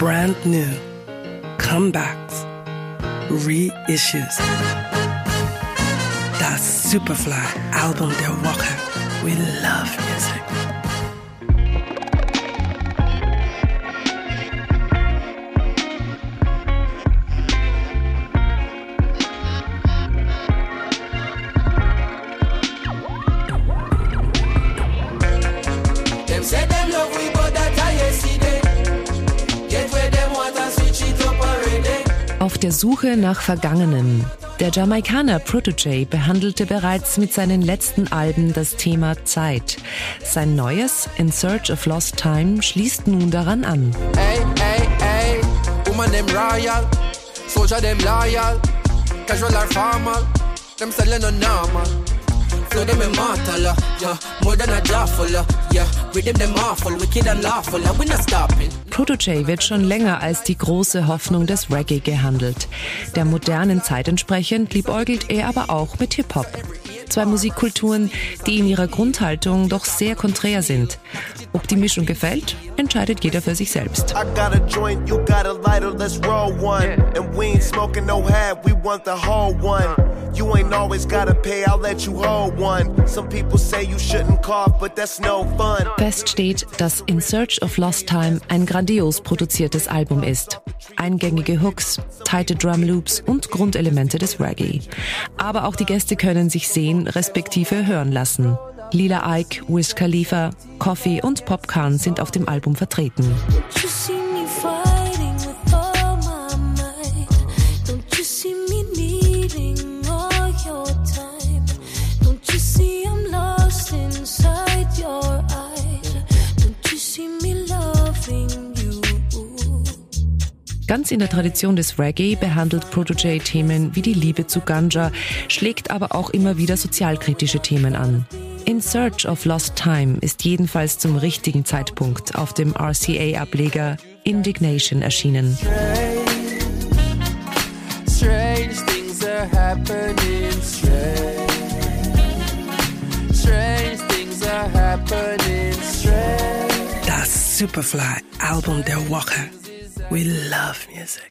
brand new, comebacks, reissues. Das Superfly-Album der Woche. We love music. Them say them love we, der Suche nach Vergangenem. Der Jamaikaner Protege behandelte bereits mit seinen letzten Alben das Thema Zeit. Sein neues In Search of Lost Time schließt nun daran an. Hey, hey, hey. Woman them royal. Soldier them loyal. Casual or formal. Selling no normal. Flow them immortal, uh, yeah. More than a jawful, uh, yeah. Rhythm them awful, wicked and lawful, we not stopping. Protege wird schon länger als die große Hoffnung des Reggae gehandelt. Der modernen Zeit entsprechend liebäugelt er aber auch mit Hip-Hop. Zwei Musikkulturen, die in ihrer Grundhaltung doch sehr konträr sind. Ob die Mischung gefällt, entscheidet jeder für sich selbst. You ain't always gotta pay, I'll let you hold one. Some people say you shouldn't cough, but that's no fun. Fest steht, dass In Search of Lost Time ein grandios produziertes Album ist. Eingängige Hooks, tighte Drum Loops und Grundelemente des Reggae. Aber auch die Gäste können sich sehen, respektive hören lassen. Lila Ike, Wiz Khalifa, Coffee und Popcorn sind auf dem Album vertreten. Don't you see Ganz in der Tradition des Reggae behandelt Protege Themen wie die Liebe zu Ganja, schlägt aber auch immer wieder sozialkritische Themen an. In Search of Lost Time ist jedenfalls zum richtigen Zeitpunkt auf dem RCA-Ableger Indignation erschienen. Strange things are happening, strange. Strange things are happening, strange. Das Superfly-Album der Woche. We love music.